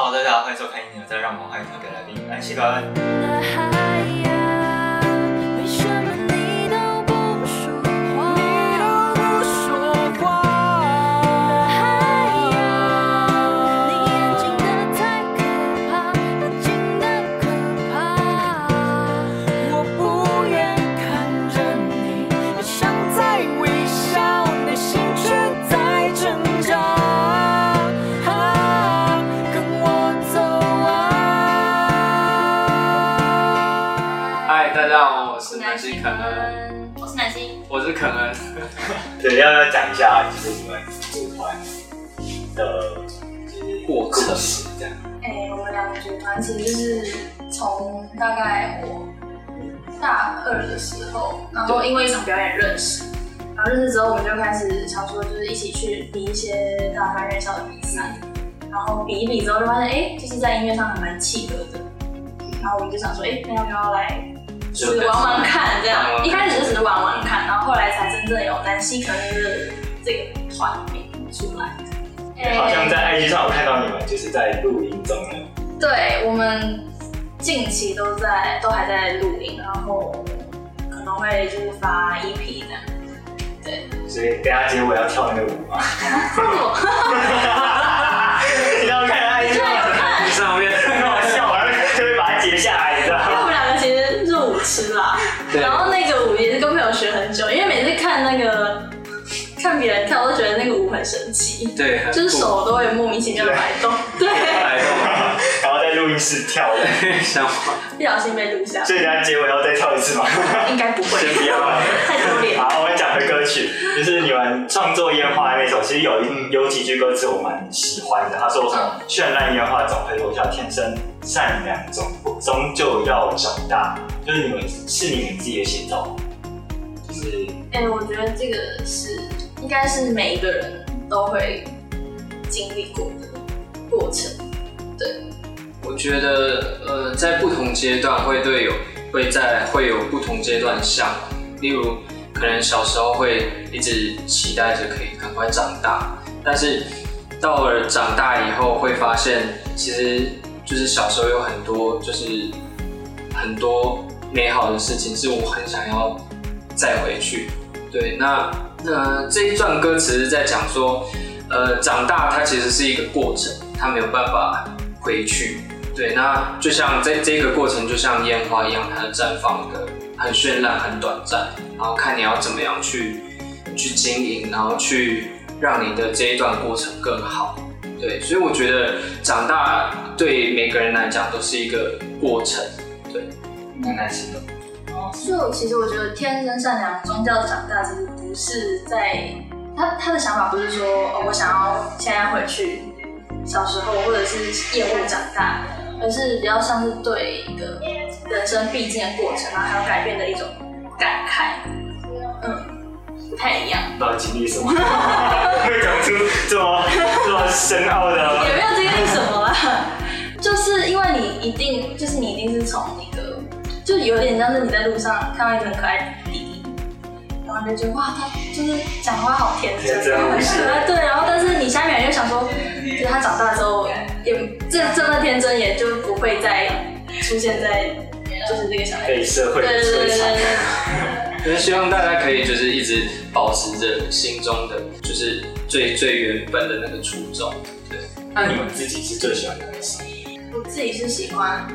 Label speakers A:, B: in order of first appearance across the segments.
A: Hello，大家好，欢迎收看《音乐在让我们欢迎特别来宾安西高
B: 嗨，大家好，我是南希肯恩，，
C: 我是南希。
B: 我是肯恩。
A: 对，要不要讲一下，就是你们组团的，
B: 过程
A: 这样。
C: 哎、我们两个组团其实是从大概我大二的时候，然后因为一场表演认识，然后认识之后我们就开始想说，就是一起去比一些大专院校的比赛，然后比一比之后就发现，哎、就是在音乐上还蛮契合的，然后我们就想说，哎、那要不要来就是玩玩看这样？一开始就只是玩玩看，然后后来才真正有南希可能是这个团名出来。
A: 好像在 IG 上我看到你们就是在录音中呢。
C: 对我们近期都在都还在录音，然后可能会就是发 EP 这样。
A: 对所以等一下结尾要跳那个舞吗？你要看 IG 上
B: 上面，
A: 很好笑，然后就会把它截下来，
C: 然后那个舞也是跟朋友学很久，因为每次看那个看别人跳，都觉得那个舞很神奇，
B: 对，
C: 就是手都会莫名其妙的摆动，对，
B: 摆动。
A: 然后在录音室跳的，
C: 不小心被录下，
A: 所以等下结尾要再跳一次吗？
C: 应该不会，
A: 先不要。了
C: 太丢脸。
A: 好，我们讲回歌曲，就是你们创作《烟花》那首，其实有一有几句歌词我蛮喜欢的。他说什么“绚烂烟花总会落下，天生善良总终究要长大”，就是你们是你们自己的写照，就是
C: 哎、我觉得这个是应该是每一个人都会经历过的过程。
B: 对我觉得呃，在不同阶段会对有会在会有不同阶段的向往，例如可能小时候会一直期待着可以赶快长大，但是到了长大以后会发现，其实就是小时候有很多就是很多美好的事情是我很想要再回去。对，那那这一段歌词是在讲说，呃，长大它其实是一个过程，它没有办法回去。对，那就像这这个过程，就像烟花一样，它的绽放的很绚烂、很短暂，然后看你要怎么样去去经营，然后去让你的这一段过程更好。对，所以我觉得长大对每个人来讲都是一个过程。对，
A: 蛮难形容。
C: 就其实我觉得天生善良，宗教长大，其实不是在他他的想法不是说哦，我想要现在回去小时候，或者是厌恶长大，而是比较像是对一个人生必经的过程，然后还有改变的一种感慨，嗯，不太一样。
A: 不知道经历什么，会讲出这么这么深奥的。
C: 也没有经历什么啦，就是因为你一定就是你一定是从有点像是你在路上看到一个很可爱的弟弟，然后你就觉得哇，他就是讲话好天真，对，然后但是你下面又想说，就是他长大之后也这这么天真，也就不会再出现在就是这个小孩子，
A: 被社会
C: 对对对。
B: 就是希望大家可以就是一直保持着心中的就是最最原本的那个初衷。对，
A: 那你们自己是最喜欢哪个神
C: 我自己是喜欢。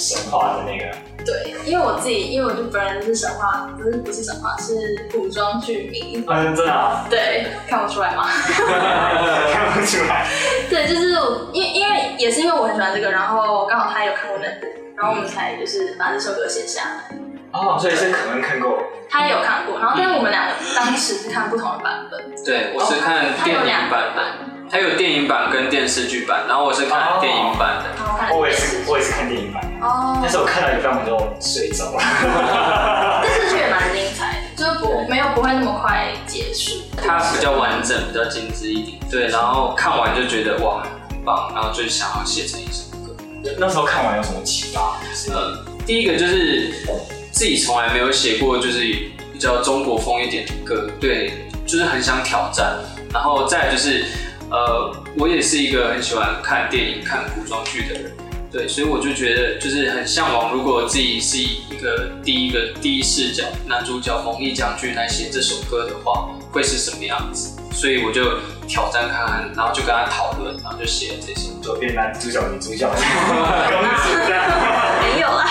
A: 神话的那个？
C: 对，因为我自己，因为我就本人是神话，不是不是神话，是古装剧迷。
A: 嗯，真的啊，
C: 对，看不出来吗？
A: 看不出来。
C: 对，就是我，因因为也是因为我很喜欢这个，然后刚好他有看过那部，然后我们才就是把这首歌写下来。
A: 哦，所以是可能看过。
C: 他也有看过，然后但是我们两个当时是看不同的版本。
B: 对我是看电
C: 他有两
B: 影版
C: 版
B: 的，它有电影版跟电视剧版，然后我是看电影版的。
A: 我也是，我也是看电影版，
C: 哦
A: 但，是我看到一半我就睡着了。
C: 电视剧也蛮精彩的，就是不没有不会那么快结束。
B: 它比较完整，比较精致一点。对，然后看完就觉得哇很棒，然后就想要写成一首歌。
A: 那时候看完有什么启发？就是
B: 呃，第一个就是自己从来没有写过，就是比较中国风一点的歌，对，就是很想挑战。然后再来就是，呃，我也是一个很喜欢看电影、看古装剧的人，对，所以我就觉得就是很向往，如果自己是一个第一个第一视角男主角蒙毅将军来写这首歌的话，会是什么样子？所以我就挑战看看，然后就跟他讨论，然后就写了这首歌。
A: 左边男主角、女主角。
C: 没有啦。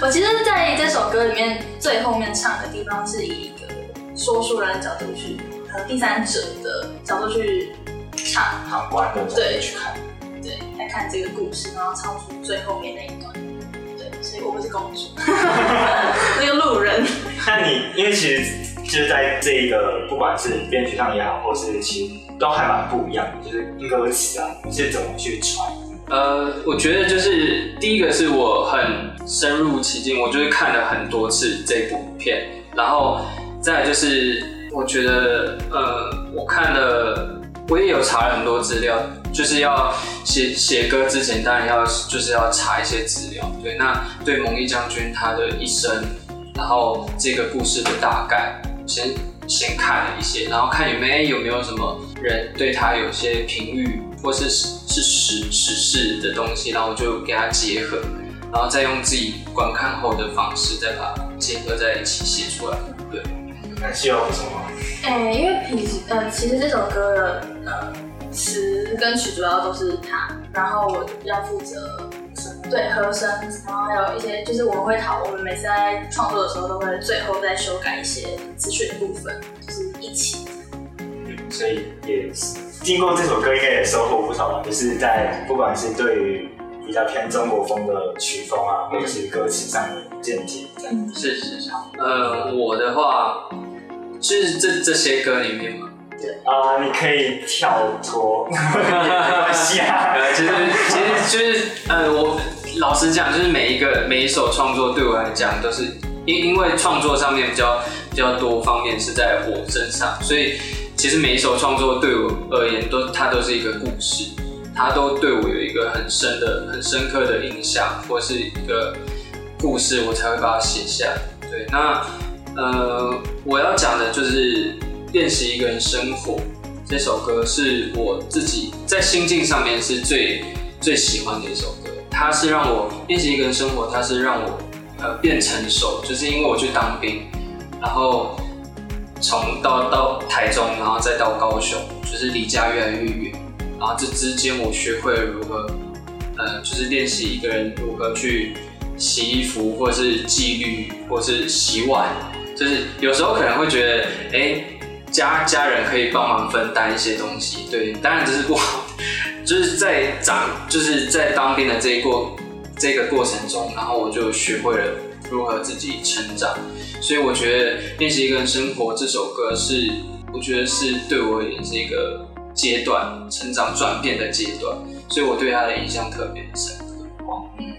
C: 我其实在这首歌里面最后面唱的地方是以一个说书人的角度去，和第三者的角度去唱，
A: 旁观的角度去看，
C: 看这个故事，然后唱出最后面那一段。对，所以我不是公主，那个路人。
A: 那你因为其实就是在这一个不管是编曲上也好，或是其实都还蛮不一样的，就是歌词啊，你是怎么去传？
B: 呃，我觉得就是第一个是我很深入其境，我就是看了很多次这部片，然后再来就是我觉得呃，我看了，我也有查了很多资料，就是要写写歌之前，当然要就是要查一些资料，对，那对蒙毅将军他的一生，然后这个故事的大概，先先看了一些，然后看有没有有没有什么人对他有些评语，或是是史史事的东西，然后就给他结合，然后再用自己观看后的方式，再把它结合在一起写出来。对，
A: 那需要补充吗？
C: 哎、因为平时呃，其实这首歌的呃词跟曲主要都是他，然后我就比较负责对和声，然后还有一些就是我们会讨，我们每次在创作的时候都会最后再修改一些词曲的部分，就是一起。
A: 嗯，所以也经过这首歌，应该也收获不少吧。就是在不管是对于比较偏中国风的曲风啊，或者是歌词上的见解，这样。
B: 是是是。呃，我的话就是这这些歌里面嘛，
A: 啊、你可以跳脱，没关系啊。
B: 呃，其实其实就是呃，我老实讲，就是每一个每一首创作对我来讲都是因因为创作上面比较比较多方面是在我身上，所以其实每一首创作对我而言都它都是一个故事，它都对我有一个很深的很深刻的印象，或是一个故事，我才会把它写下。对，那呃，我要讲的就是练习一个人生活。这首歌是我自己在心境上面是最最喜欢的一首歌，它是让我练习一个人生活，它是让我呃变成熟，就是因为我去当兵，然后从到到台中，然后再到高雄，就是离家越来越远，然后这之间我学会了如何呃，就是练习一个人如何去洗衣服，或是纪律，或是洗碗，就是有时候可能会觉得，哎、家家人可以帮忙分担一些东西，对，当然这是不好，就是在长，就是在当兵的这一过这个过程中，然后我就学会了如何自己成长，所以我觉得《练习一个人生活》这首歌是，我觉得是对我而言是一个阶段成长转变的阶段，所以我对他的印象特别深刻。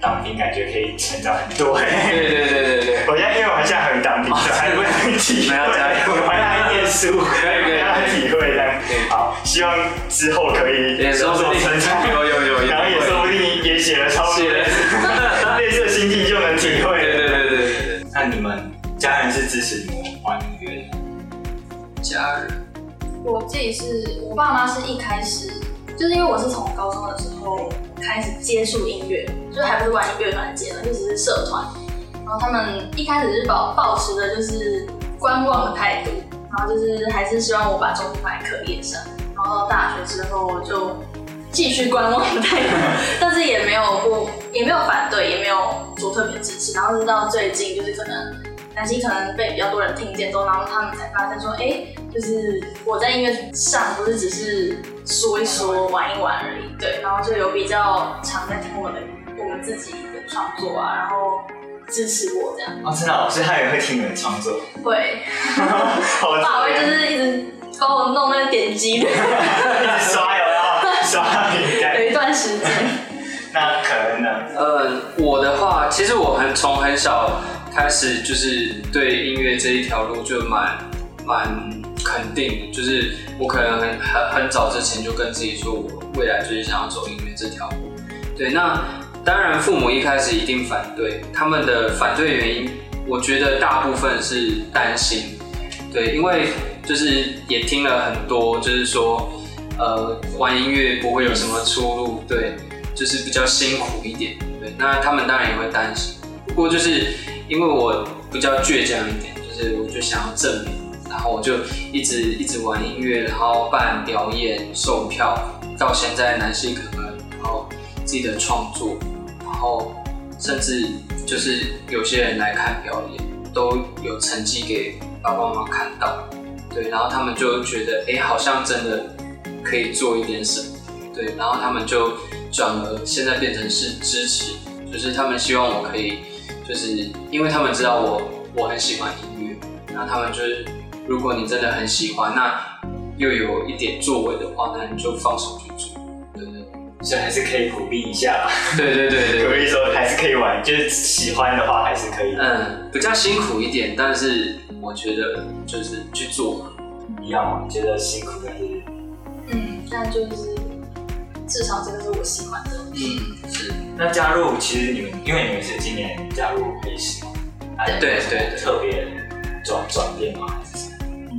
A: 当兵感觉可以成长很多。
B: 对对对对对。
A: 我现在因为我现在还没当兵，还不能体会，我还在念书，
B: 可以可以
A: 让他体会这样。好，希望之后可以
B: 也说不定
A: 成长，
B: 有有有有
A: 然后也说不定也写了超多
B: 写了
A: 类似的心境就能体会。
B: 对对对对对对，
A: 那你们家人是支持你们玩音乐的？
B: 家人，
C: 我自己是我爸妈是一开始就是因为我是从高中的时候开始接触音乐，就还不是玩音乐团阶段，就只是社团。然后他们一开始是保保持的就是观望的态度，然后就是还是希望我把重心放在课业上。然后到大学之后就继续观望的态度，但是也没有不也没有反对，也没有说特别支持。然后直到最近就是可能担心可能被比较多人听见之后，然后他们才发现说，哎，就是我在音乐上不是只是说一说、玩一玩而已，对，然后就有比较常在听我的我们自己的创作啊，然后支持我这样，
A: 哦，真的哦，所以他也会听你的创作，
C: 会，
A: 好
C: 我爸会就是一直帮我弄那个点击率，
A: 一直刷有没有？刷饼
C: 有。一段时间，
A: 那可能呢？
B: 呃，我的话，其实我很从很小开始就是对音乐这一条路就蛮蛮肯定，就是我可能很很很早之前就跟自己说，我未来就是想要走音乐这条路。对，那当然父母一开始一定反对，他们的反对原因，我觉得大部分是担心，对，因为就是也听了很多，就是说，呃玩音乐不会有什么出路，对，就是比较辛苦一点。对，那他们当然也会担心。不过就是因为我比较倔强一点，就是我就想要证明，然后我就一直一直玩音乐，然后办表演、售票，到现在男性可能，然后自己的创作，然后甚至就是有些人来看表演，都有成绩给爸爸妈妈看到，对，然后他们就觉得，哎，好像真的可以做一点什么，对，然后他们就转而现在变成是支持，就是他们希望我可以，就是因为他们知道我我很喜欢音乐，那他们就是如果你真的很喜欢，那又有一点作为的话，那你就放手去做，对对
A: 所以还是可以鼓励一下啦。
B: 对对对对对。
A: 鼓励说还是可以玩，就是喜欢的话还是可以。
B: 嗯，比较辛苦一点，但是我觉得就是去做嘛。
A: 一样嘛，觉得辛苦但是
C: 嗯，那就是至少这个是我喜欢的。
B: 嗯，是，
A: 那加入其实你们因为你们是今年加入黑石
B: 对对
A: 特别转转变吗？还是什么？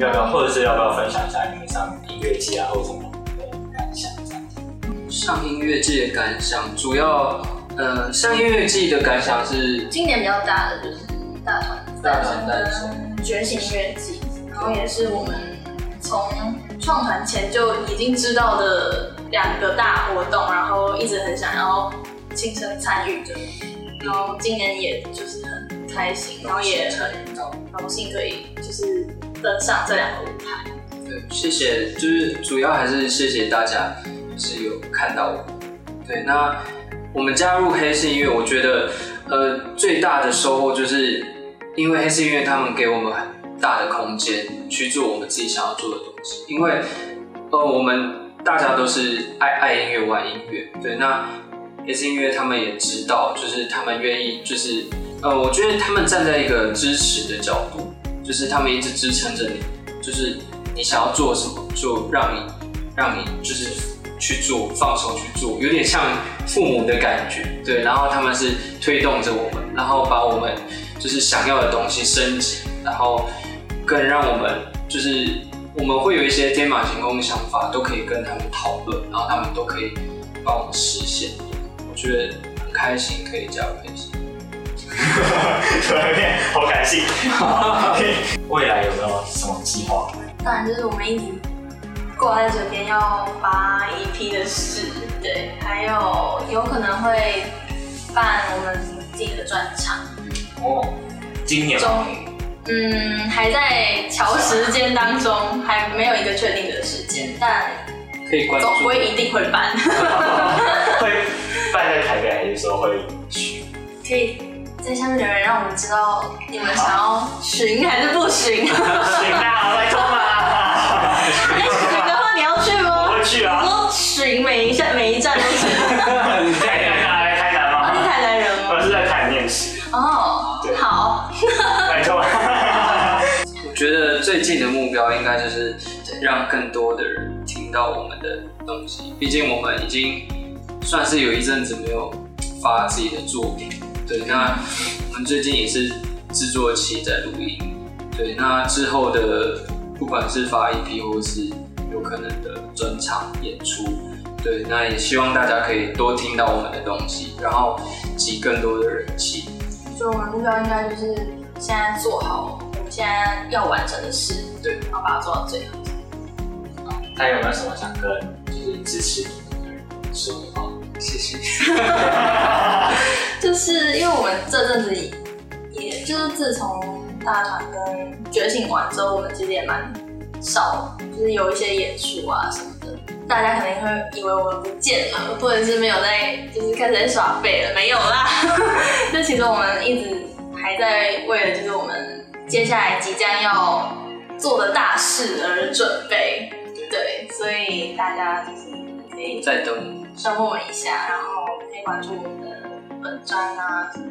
A: 要不要或者是要不要分享一下你们上音乐季啊或者什么的感想这样子？
B: 上音乐季的感想，主要呃上音乐季的感想是，
C: 今年比较大的就是大团
B: 大团诞
C: 跟觉醒音乐季，然后也是我们从创团前就已经知道的两个大活动，然后一直很想要亲身参与的，然后今年也就是很开心，然后也很荣幸可以就是登上这两个舞台。
B: 对，谢谢，就是主要还是谢谢大家，是有看到我。对，那我们加入黑市音乐，我觉得呃最大的收获就是，因为黑市音乐他们给我们很大的空间去做我们自己想要做的东西，因为呃我们大家都是爱爱音乐、玩音乐，对，那黑市音乐他们也知道，就是他们愿意，就是呃我觉得他们站在一个支持的角度，就是他们一直支撑着你，就是你想要做什么，就让你让你就是去做，放手去做，有点像父母的感觉，对。然后他们是推动着我们，然后把我们就是想要的东西升级，然后更让我们就是我们会有一些天马行空的想法，都可以跟他们讨论，然后他们都可以帮我们实现。我觉得很开心，可以加入黑心。
A: 突然变好感性。未来有没有什么计划？
C: 当然就是我们一直挂在嘴边要发一批的事，对，还有有可能会办我们自己的专场，
A: 哦，今年
C: 终于，嗯，还在调时间当中，还没有一个确定的时间，但
B: 可以关注。
C: 总归一定会办。
A: 会办在台北，还是说会去？
C: 可以在下面留言让我们知道你们想要巡还是不巡。
A: 行啦，拜托嘛。
C: 哎，巡的话你要去
A: 我
C: 吗？
A: 会去啊。
C: 我说巡每一站每一站都是。
A: 你在台南啊？来台南
C: 啊，
A: 吗？
C: 是台南人吗？
A: 我是在台南念书，
C: 哦，好，
A: 拜托。
B: 我觉得最近的目标应该就是让更多的人听到我们的东西。毕竟我们已经算是有一阵子没有发自己的作品，对。那我们最近也是制作期在录音，对。那之后的不管是发 EP 或是有可能的专场演出，对。那也希望大家可以多听到我们的东西，然后集更多的人气。
C: 所以我们目标应该就是现在做好我们现在要完成的事，
B: 对，
C: 然后把它做到最好。
A: 他有没有什么想跟就是支持你们的人说的话？
B: 谢谢。
C: 就是因为我们这阵子也，也就是自从大团跟觉醒完之后，我们其实也蛮少，就是有一些演出啊什么的，大家肯定会以为我们不见了，或者是没有在，就是开始在耍废了，没有啦。就其实我们一直还在为了就是我们接下来即将要做的大事而准备，对，所以大家就是可以
B: 再等。
C: 等我们一下，然后可以关注我们的本专啊什么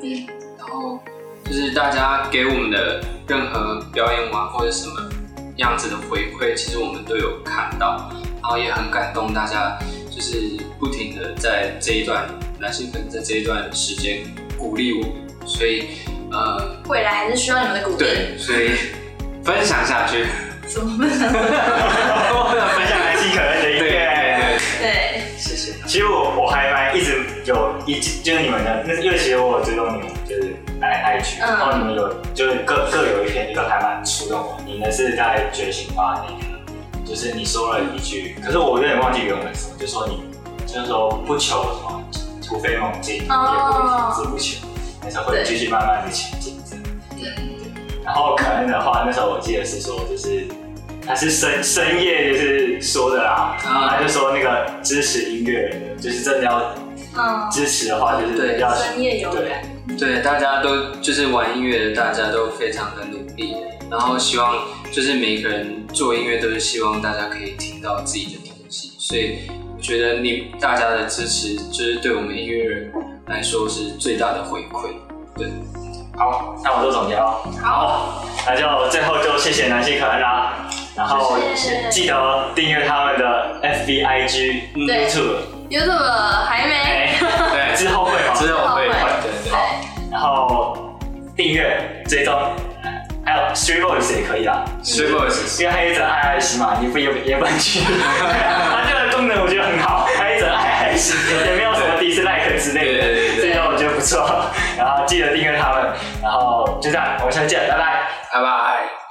C: 的。
B: 然后就是大家给我们的任何表演完或者什么样子的回馈，其实我们都有看到，然后也很感动大家，就是不停的在这一段男性粉在这一段时间鼓励我，所以呃
C: 未来还是需要你们的鼓励。
B: 对，所以分享下去。
C: 怎么分享？
A: 分享男性 可能的对对对，谢谢其实我我还蛮一直有一就是你们的，那因为其实我有追踪你们就是 I G，
C: 嗯
A: 然后你们有就是各各有一篇一个还蛮触动我，你呢是在觉醒吧那个，就是你说了一句，可是我有点忘记原文是什么，就说你就是说不求什么突飞猛进，也不
C: 哦
A: 会停滞不前，但是会继续慢慢的前进这样。
C: 对
A: 然后可能的话，那时候我记得是说，就是他是深深夜就是说的啦，
D: 啊
A: 他就说那个支持音乐就是真的要
C: 嗯，
A: 支持的话，就是
D: 对
A: 要
C: 深夜有
A: 对
C: 感，
D: 对，大家都就是玩音乐的，大家都非常的努力，然后希望就是每个人做音乐都是希望大家可以听到自己的东西，所以我觉得你大家的支持就是对我们音乐人来说是最大的回馈。对，
A: 好，那我做总结哦。好，那就最后就谢谢南希可恩啦，然后记得订阅他们的 FB、IG、
C: 对。
A: YouTube，
C: YouTube 还没，
A: 哎，
D: 对
A: 之后会吗？
D: 之后会对对。
C: 对，
A: 然后订阅、追踪，还有 Street Voice 也可以啦。
D: Street Voice
A: 因为它有一则爱爱心嘛，你不也也不能去。它这个功能我觉得很好，它有一则爱爱心，也没有什么 dislike 之类的，
D: 对对对对
A: 所以我觉得不错。然后记得订阅他们，然后就这样，我们下次见，拜拜。
D: 拜拜。